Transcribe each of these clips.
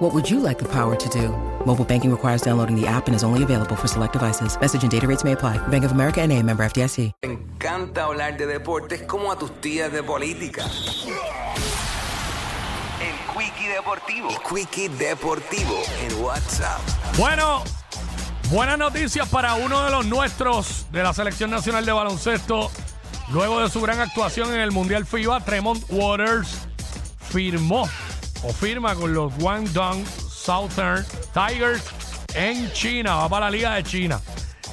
What would you like the power to do? Mobile banking requires downloading the app and is only available for select devices. Message and data rates may apply. Bank of America and a member FDIC. Me encanta hablar de deportes como a tus tías de política. El Quickie Deportivo. El Quickie Deportivo en WhatsApp. Bueno, buenas noticias para uno de los nuestros de la Selección Nacional de Baloncesto. Luego de su gran actuación en el Mundial FIBA, Tremont Waters firmó o firma con los Guangdong Southern Tigers en China. Va para la Liga de China.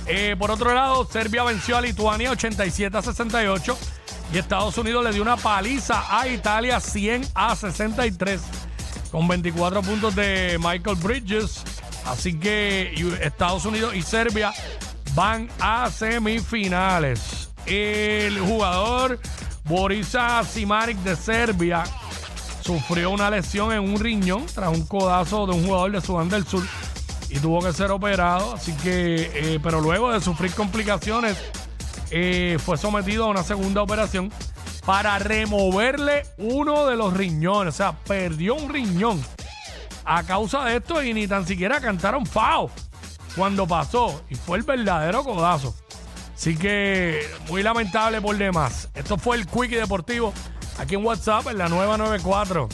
Eh, por otro lado, Serbia venció a Lituania 87 a 68 y Estados Unidos le dio una paliza a Italia 100 a 63 con 24 puntos de Michael Bridges. Así que Estados Unidos y Serbia van a semifinales. El jugador Borisa Simaric de Serbia sufrió una lesión en un riñón tras un codazo de un jugador de Sudán del Sur y tuvo que ser operado. Así que, eh, pero luego de sufrir complicaciones, eh, fue sometido a una segunda operación para removerle uno de los riñones. O sea, perdió un riñón a causa de esto y ni tan siquiera cantaron FAO cuando pasó. Y fue el verdadero codazo. Así que muy lamentable por demás. Esto fue el Quickie Deportivo aquí en WhatsApp en la nueva 94.